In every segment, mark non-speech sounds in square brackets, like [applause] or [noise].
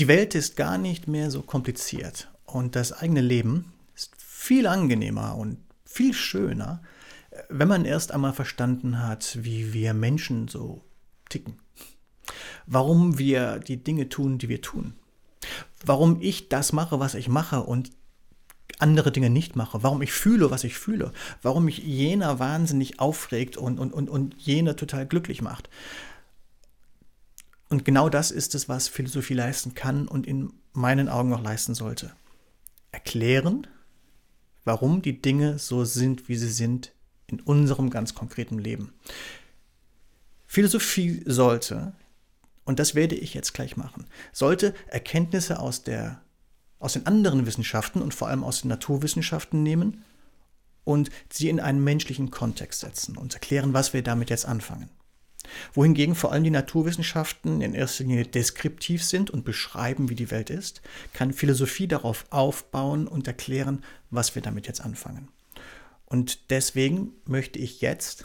Die Welt ist gar nicht mehr so kompliziert und das eigene Leben ist viel angenehmer und viel schöner, wenn man erst einmal verstanden hat, wie wir Menschen so ticken. Warum wir die Dinge tun, die wir tun. Warum ich das mache, was ich mache und andere Dinge nicht mache, warum ich fühle, was ich fühle, warum mich jener wahnsinnig aufregt und, und, und, und jene total glücklich macht. Und genau das ist es, was Philosophie leisten kann und in meinen Augen auch leisten sollte. Erklären, warum die Dinge so sind, wie sie sind in unserem ganz konkreten Leben. Philosophie sollte, und das werde ich jetzt gleich machen, sollte Erkenntnisse aus der aus den anderen Wissenschaften und vor allem aus den Naturwissenschaften nehmen und sie in einen menschlichen Kontext setzen und erklären, was wir damit jetzt anfangen. Wohingegen vor allem die Naturwissenschaften in erster Linie deskriptiv sind und beschreiben, wie die Welt ist, kann Philosophie darauf aufbauen und erklären, was wir damit jetzt anfangen. Und deswegen möchte ich jetzt,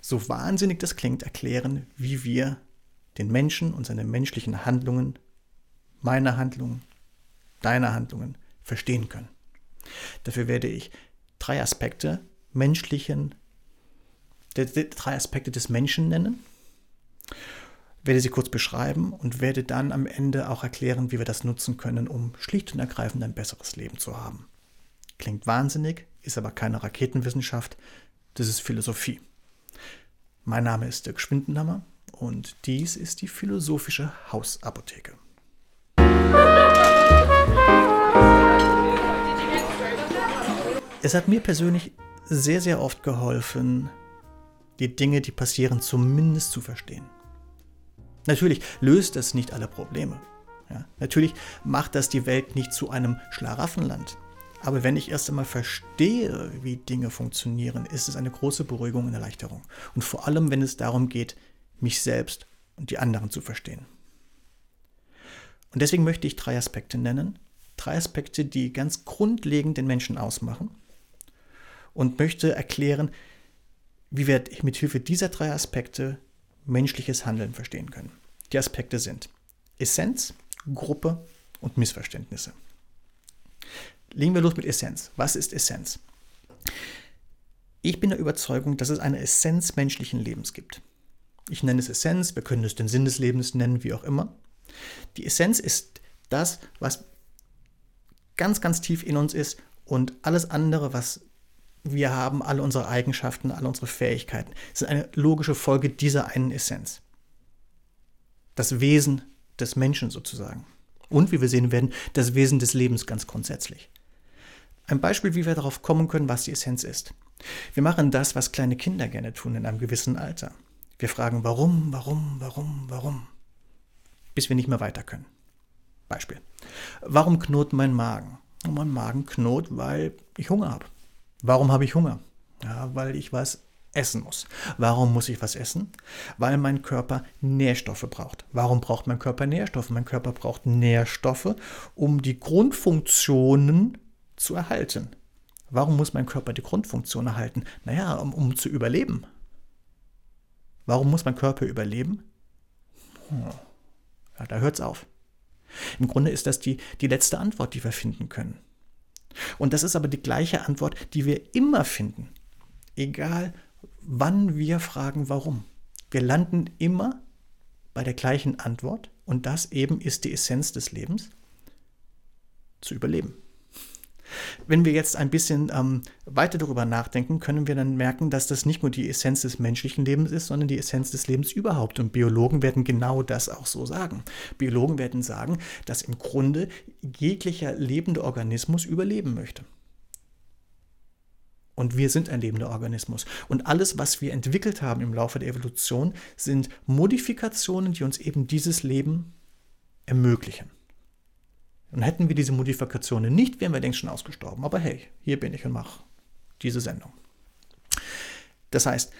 so wahnsinnig das klingt, erklären, wie wir den Menschen und seine menschlichen Handlungen, meine Handlungen, deine Handlungen verstehen können. Dafür werde ich drei Aspekte menschlichen, drei Aspekte des Menschen nennen, werde sie kurz beschreiben und werde dann am Ende auch erklären, wie wir das nutzen können, um schlicht und ergreifend ein besseres Leben zu haben. Klingt wahnsinnig, ist aber keine Raketenwissenschaft, das ist Philosophie. Mein Name ist Dirk Schwindenhammer und dies ist die philosophische Hausapotheke. Es hat mir persönlich sehr, sehr oft geholfen, die Dinge, die passieren, zumindest zu verstehen. Natürlich löst das nicht alle Probleme. Ja, natürlich macht das die Welt nicht zu einem Schlaraffenland. Aber wenn ich erst einmal verstehe, wie Dinge funktionieren, ist es eine große Beruhigung und Erleichterung. Und vor allem, wenn es darum geht, mich selbst und die anderen zu verstehen. Und deswegen möchte ich drei Aspekte nennen. Drei Aspekte, die ganz grundlegend den Menschen ausmachen und möchte erklären, wie wir mit Hilfe dieser drei Aspekte menschliches Handeln verstehen können. Die Aspekte sind Essenz, Gruppe und Missverständnisse. Legen wir los mit Essenz. Was ist Essenz? Ich bin der Überzeugung, dass es eine Essenz menschlichen Lebens gibt. Ich nenne es Essenz, wir können es den Sinn des Lebens nennen, wie auch immer. Die Essenz ist das, was ganz, ganz tief in uns ist und alles andere, was wir haben alle unsere Eigenschaften, alle unsere Fähigkeiten. Es ist eine logische Folge dieser einen Essenz. Das Wesen des Menschen sozusagen. Und wie wir sehen werden, das Wesen des Lebens ganz grundsätzlich. Ein Beispiel, wie wir darauf kommen können, was die Essenz ist. Wir machen das, was kleine Kinder gerne tun in einem gewissen Alter. Wir fragen, warum, warum, warum, warum, bis wir nicht mehr weiter können. Beispiel. Warum knurrt mein Magen? mein Magen knurrt, weil ich Hunger habe. Warum habe ich Hunger? Ja, weil ich was essen muss. Warum muss ich was essen? Weil mein Körper Nährstoffe braucht. Warum braucht mein Körper Nährstoffe? Mein Körper braucht Nährstoffe, um die Grundfunktionen zu erhalten. Warum muss mein Körper die Grundfunktion erhalten? Naja, um, um zu überleben. Warum muss mein Körper überleben? Hm. Ja, da hört es auf. Im Grunde ist das die, die letzte Antwort, die wir finden können. Und das ist aber die gleiche Antwort, die wir immer finden. Egal, wann wir fragen, warum. Wir landen immer bei der gleichen Antwort und das eben ist die Essenz des Lebens, zu überleben. Wenn wir jetzt ein bisschen ähm, weiter darüber nachdenken, können wir dann merken, dass das nicht nur die Essenz des menschlichen Lebens ist, sondern die Essenz des Lebens überhaupt. Und Biologen werden genau das auch so sagen. Biologen werden sagen, dass im Grunde jeglicher lebende Organismus überleben möchte. Und wir sind ein lebender Organismus. Und alles, was wir entwickelt haben im Laufe der Evolution, sind Modifikationen, die uns eben dieses Leben ermöglichen. Und hätten wir diese Modifikationen nicht, wären wir längst schon ausgestorben. Aber hey, hier bin ich und mache diese Sendung. Das heißt,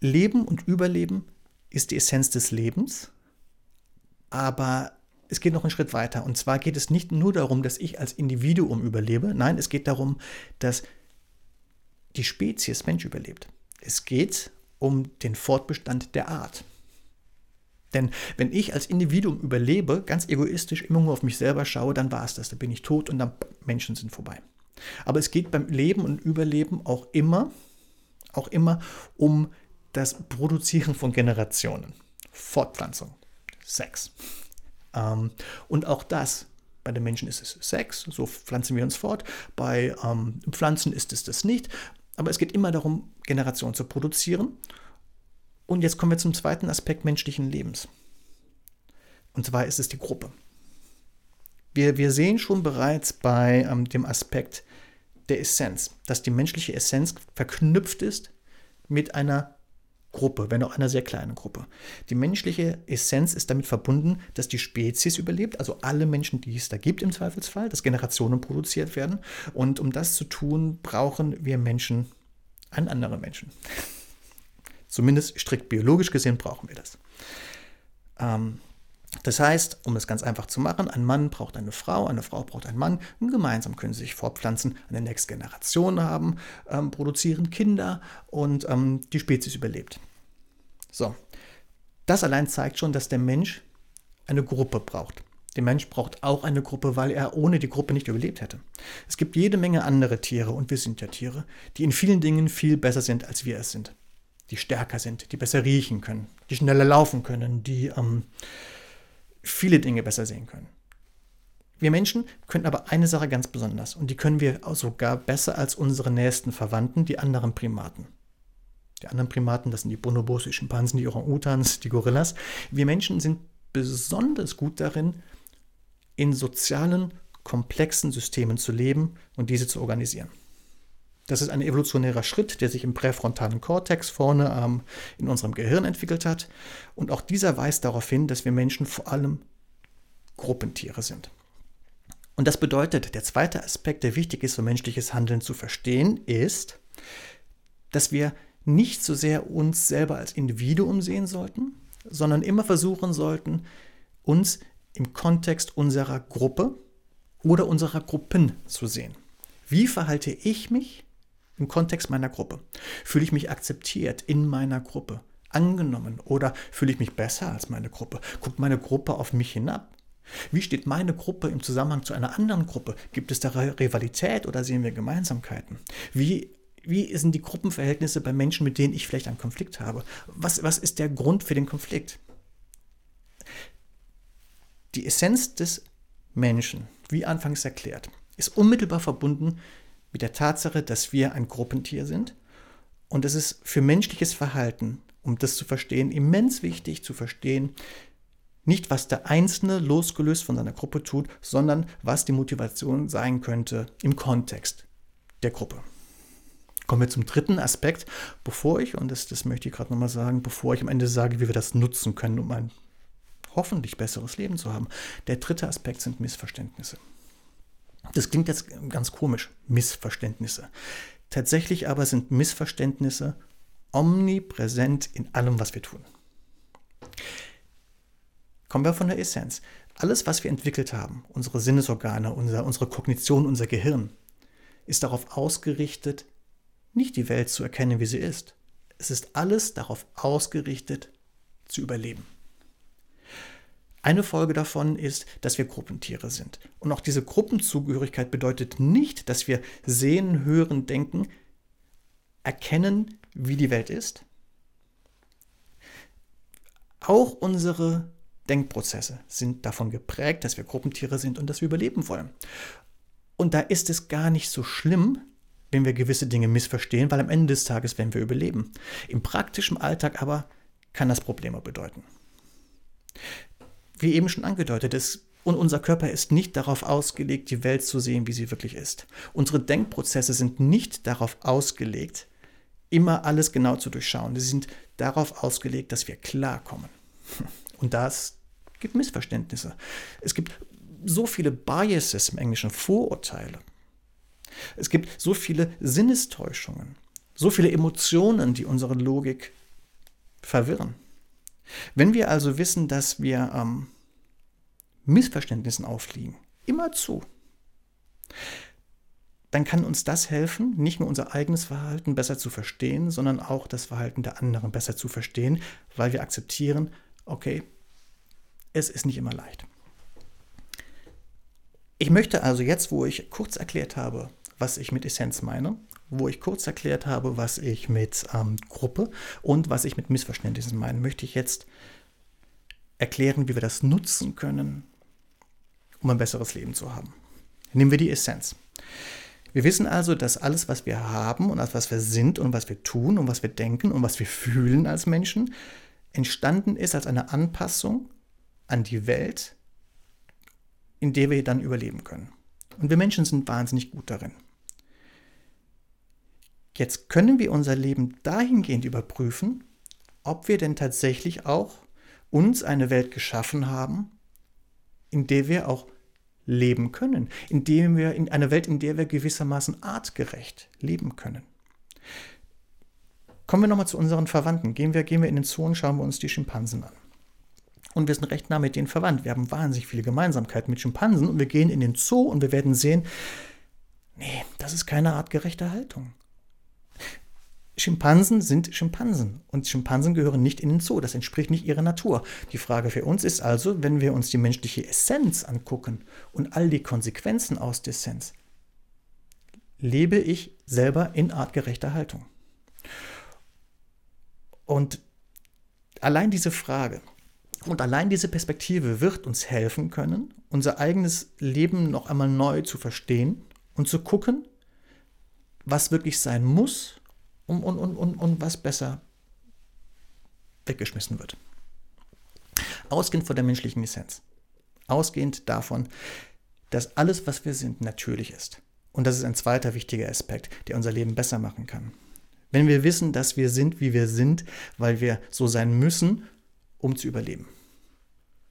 Leben und Überleben ist die Essenz des Lebens, aber es geht noch einen Schritt weiter. Und zwar geht es nicht nur darum, dass ich als Individuum überlebe, nein, es geht darum, dass die Spezies Mensch überlebt. Es geht um den Fortbestand der Art. Denn wenn ich als Individuum überlebe, ganz egoistisch immer nur auf mich selber schaue, dann war es das. Da bin ich tot und dann Menschen sind vorbei. Aber es geht beim Leben und Überleben auch immer, auch immer um das Produzieren von Generationen. Fortpflanzung, Sex. Ähm, und auch das, bei den Menschen ist es Sex, so pflanzen wir uns fort. Bei ähm, Pflanzen ist es das nicht. Aber es geht immer darum, Generationen zu produzieren. Und jetzt kommen wir zum zweiten Aspekt menschlichen Lebens. Und zwar ist es die Gruppe. Wir, wir sehen schon bereits bei ähm, dem Aspekt der Essenz, dass die menschliche Essenz verknüpft ist mit einer Gruppe, wenn auch einer sehr kleinen Gruppe. Die menschliche Essenz ist damit verbunden, dass die Spezies überlebt, also alle Menschen, die es da gibt im Zweifelsfall, dass Generationen produziert werden. Und um das zu tun, brauchen wir Menschen an andere Menschen. Zumindest strikt biologisch gesehen brauchen wir das. Ähm, das heißt, um es ganz einfach zu machen, ein Mann braucht eine Frau, eine Frau braucht einen Mann, und gemeinsam können sie sich fortpflanzen, eine nächste Generation haben, ähm, produzieren Kinder und ähm, die Spezies überlebt. So, das allein zeigt schon, dass der Mensch eine Gruppe braucht. Der Mensch braucht auch eine Gruppe, weil er ohne die Gruppe nicht überlebt hätte. Es gibt jede Menge andere Tiere, und wir sind ja Tiere, die in vielen Dingen viel besser sind, als wir es sind. Die stärker sind, die besser riechen können, die schneller laufen können, die ähm, viele Dinge besser sehen können. Wir Menschen können aber eine Sache ganz besonders und die können wir sogar besser als unsere nächsten Verwandten, die anderen Primaten. Die anderen Primaten, das sind die Bonobos, die Schimpansen, die Orang-Utans, die Gorillas. Wir Menschen sind besonders gut darin, in sozialen, komplexen Systemen zu leben und diese zu organisieren. Das ist ein evolutionärer Schritt, der sich im präfrontalen Kortex vorne ähm, in unserem Gehirn entwickelt hat. Und auch dieser weist darauf hin, dass wir Menschen vor allem Gruppentiere sind. Und das bedeutet, der zweite Aspekt, der wichtig ist, um menschliches Handeln zu verstehen, ist, dass wir nicht so sehr uns selber als Individuum sehen sollten, sondern immer versuchen sollten, uns im Kontext unserer Gruppe oder unserer Gruppen zu sehen. Wie verhalte ich mich im Kontext meiner Gruppe? Fühle ich mich akzeptiert in meiner Gruppe, angenommen oder fühle ich mich besser als meine Gruppe? Guckt meine Gruppe auf mich hinab? Wie steht meine Gruppe im Zusammenhang zu einer anderen Gruppe? Gibt es da Rivalität oder sehen wir Gemeinsamkeiten? Wie, wie sind die Gruppenverhältnisse bei Menschen, mit denen ich vielleicht einen Konflikt habe? Was, was ist der Grund für den Konflikt? Die Essenz des Menschen, wie anfangs erklärt, ist unmittelbar verbunden mit der Tatsache, dass wir ein Gruppentier sind. Und es ist für menschliches Verhalten, um das zu verstehen, immens wichtig zu verstehen, nicht was der Einzelne losgelöst von seiner Gruppe tut, sondern was die Motivation sein könnte im Kontext der Gruppe. Kommen wir zum dritten Aspekt, bevor ich, und das, das möchte ich gerade nochmal sagen, bevor ich am Ende sage, wie wir das nutzen können, um ein hoffentlich besseres Leben zu haben. Der dritte Aspekt sind Missverständnisse. Das klingt jetzt ganz komisch, Missverständnisse. Tatsächlich aber sind Missverständnisse omnipräsent in allem, was wir tun. Kommen wir von der Essenz. Alles, was wir entwickelt haben, unsere Sinnesorgane, unser, unsere Kognition, unser Gehirn, ist darauf ausgerichtet, nicht die Welt zu erkennen, wie sie ist. Es ist alles darauf ausgerichtet, zu überleben. Eine Folge davon ist, dass wir Gruppentiere sind. Und auch diese Gruppenzugehörigkeit bedeutet nicht, dass wir sehen, hören, denken, erkennen, wie die Welt ist. Auch unsere Denkprozesse sind davon geprägt, dass wir Gruppentiere sind und dass wir überleben wollen. Und da ist es gar nicht so schlimm, wenn wir gewisse Dinge missverstehen, weil am Ende des Tages werden wir überleben. Im praktischen Alltag aber kann das Probleme bedeuten wie eben schon angedeutet ist, und unser Körper ist nicht darauf ausgelegt, die Welt zu sehen, wie sie wirklich ist. Unsere Denkprozesse sind nicht darauf ausgelegt, immer alles genau zu durchschauen. Sie sind darauf ausgelegt, dass wir klarkommen. [laughs] Und das gibt Missverständnisse. Es gibt so viele Biases im Englischen, Vorurteile. Es gibt so viele Sinnestäuschungen, so viele Emotionen, die unsere Logik verwirren. Wenn wir also wissen, dass wir ähm, Missverständnissen aufliegen, immer zu, dann kann uns das helfen, nicht nur unser eigenes Verhalten besser zu verstehen, sondern auch das Verhalten der anderen besser zu verstehen, weil wir akzeptieren, okay, es ist nicht immer leicht. Ich möchte also jetzt, wo ich kurz erklärt habe, was ich mit Essenz meine, wo ich kurz erklärt habe, was ich mit ähm, Gruppe und was ich mit Missverständnissen meine, möchte ich jetzt erklären, wie wir das nutzen können, um ein besseres Leben zu haben. Nehmen wir die Essenz. Wir wissen also, dass alles, was wir haben und alles, was wir sind und was wir tun und was wir denken und was wir fühlen als Menschen, entstanden ist als eine Anpassung an die Welt, in der wir dann überleben können. Und wir Menschen sind wahnsinnig gut darin. Jetzt können wir unser Leben dahingehend überprüfen, ob wir denn tatsächlich auch uns eine Welt geschaffen haben, in der wir auch leben können, in der wir in einer Welt, in der wir gewissermaßen artgerecht leben können. Kommen wir nochmal zu unseren Verwandten. Gehen wir, gehen wir in den Zoo und schauen wir uns die Schimpansen an. Und wir sind recht nah mit denen verwandt. Wir haben wahnsinnig viele Gemeinsamkeiten mit Schimpansen und wir gehen in den Zoo und wir werden sehen, nee, das ist keine artgerechte Haltung. Schimpansen sind Schimpansen und Schimpansen gehören nicht in den Zoo. Das entspricht nicht ihrer Natur. Die Frage für uns ist also, wenn wir uns die menschliche Essenz angucken und all die Konsequenzen aus der Essenz, lebe ich selber in artgerechter Haltung? Und allein diese Frage und allein diese Perspektive wird uns helfen können, unser eigenes Leben noch einmal neu zu verstehen und zu gucken, was wirklich sein muss und, und, und, und, und was besser weggeschmissen wird. Ausgehend von der menschlichen Essenz. Ausgehend davon, dass alles, was wir sind, natürlich ist. Und das ist ein zweiter wichtiger Aspekt, der unser Leben besser machen kann. Wenn wir wissen, dass wir sind, wie wir sind, weil wir so sein müssen, um zu überleben,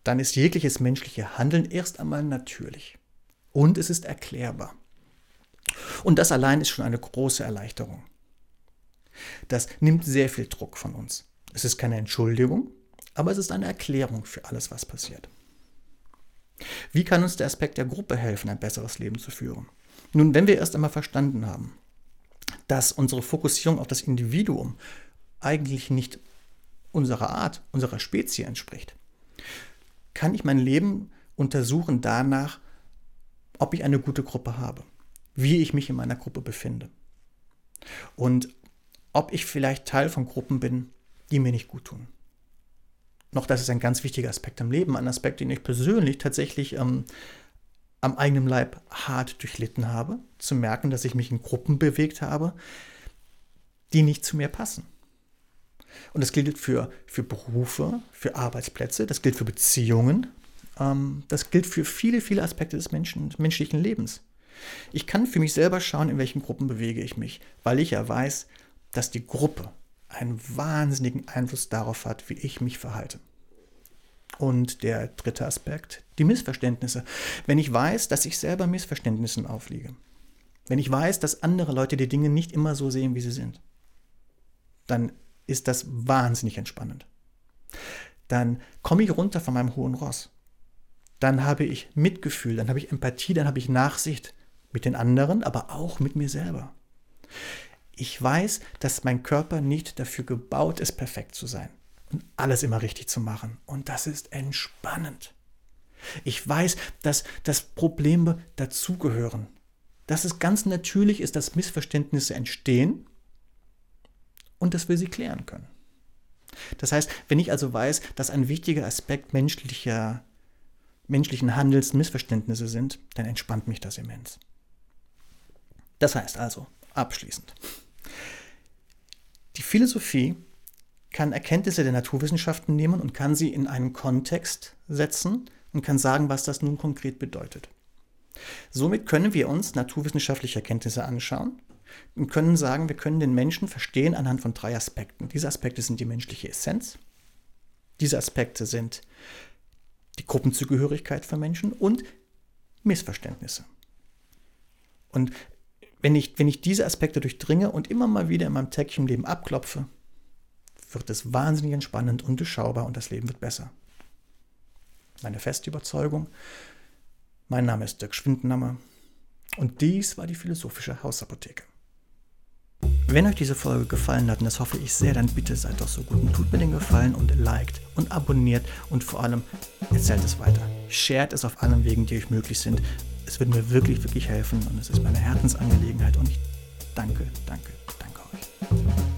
dann ist jegliches menschliche Handeln erst einmal natürlich. Und es ist erklärbar. Und das allein ist schon eine große Erleichterung. Das nimmt sehr viel Druck von uns. Es ist keine Entschuldigung, aber es ist eine Erklärung für alles, was passiert. Wie kann uns der Aspekt der Gruppe helfen, ein besseres Leben zu führen? Nun, wenn wir erst einmal verstanden haben, dass unsere Fokussierung auf das Individuum eigentlich nicht unserer Art, unserer Spezie entspricht, kann ich mein Leben untersuchen danach, ob ich eine gute Gruppe habe, wie ich mich in meiner Gruppe befinde. Und ob ich vielleicht Teil von Gruppen bin, die mir nicht gut tun. Noch das ist ein ganz wichtiger Aspekt im Leben, ein Aspekt, den ich persönlich tatsächlich ähm, am eigenen Leib hart durchlitten habe, zu merken, dass ich mich in Gruppen bewegt habe, die nicht zu mir passen. Und das gilt für, für Berufe, für Arbeitsplätze, das gilt für Beziehungen, ähm, das gilt für viele, viele Aspekte des Menschen, menschlichen Lebens. Ich kann für mich selber schauen, in welchen Gruppen bewege ich mich, weil ich ja weiß, dass die Gruppe einen wahnsinnigen Einfluss darauf hat, wie ich mich verhalte. Und der dritte Aspekt, die Missverständnisse. Wenn ich weiß, dass ich selber Missverständnissen aufliege, wenn ich weiß, dass andere Leute die Dinge nicht immer so sehen, wie sie sind, dann ist das wahnsinnig entspannend. Dann komme ich runter von meinem hohen Ross. Dann habe ich Mitgefühl, dann habe ich Empathie, dann habe ich Nachsicht mit den anderen, aber auch mit mir selber. Ich weiß, dass mein Körper nicht dafür gebaut ist, perfekt zu sein und alles immer richtig zu machen. Und das ist entspannend. Ich weiß, dass, dass Probleme dazugehören. Dass es ganz natürlich ist, dass Missverständnisse entstehen und dass wir sie klären können. Das heißt, wenn ich also weiß, dass ein wichtiger Aspekt menschlicher, menschlichen Handels Missverständnisse sind, dann entspannt mich das immens. Das heißt also, abschließend. Die Philosophie kann Erkenntnisse der Naturwissenschaften nehmen und kann sie in einen Kontext setzen und kann sagen, was das nun konkret bedeutet. Somit können wir uns naturwissenschaftliche Erkenntnisse anschauen und können sagen, wir können den Menschen verstehen anhand von drei Aspekten. Diese Aspekte sind die menschliche Essenz, diese Aspekte sind die Gruppenzugehörigkeit von Menschen und Missverständnisse. Und wenn ich, wenn ich diese Aspekte durchdringe und immer mal wieder in meinem täglichen Leben abklopfe, wird es wahnsinnig entspannend und durchschaubar und das Leben wird besser. Meine feste Überzeugung. Mein Name ist Dirk Schwindenhammer und dies war die philosophische Hausapotheke. Wenn euch diese Folge gefallen hat, und das hoffe ich sehr, dann bitte seid doch so gut und tut mir den Gefallen und liked und abonniert und vor allem erzählt es weiter. Shared es auf allen Wegen, die euch möglich sind es wird mir wirklich, wirklich helfen und es ist meine Herzensangelegenheit und ich danke, danke, danke euch.